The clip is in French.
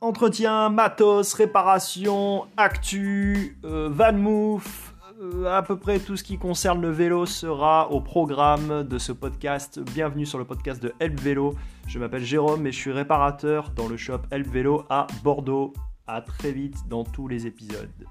Entretien, matos, réparation, actu, euh, van move, euh, à peu près tout ce qui concerne le vélo sera au programme de ce podcast. Bienvenue sur le podcast de Help Vélo. Je m'appelle Jérôme et je suis réparateur dans le shop Help Vélo à Bordeaux. À très vite dans tous les épisodes.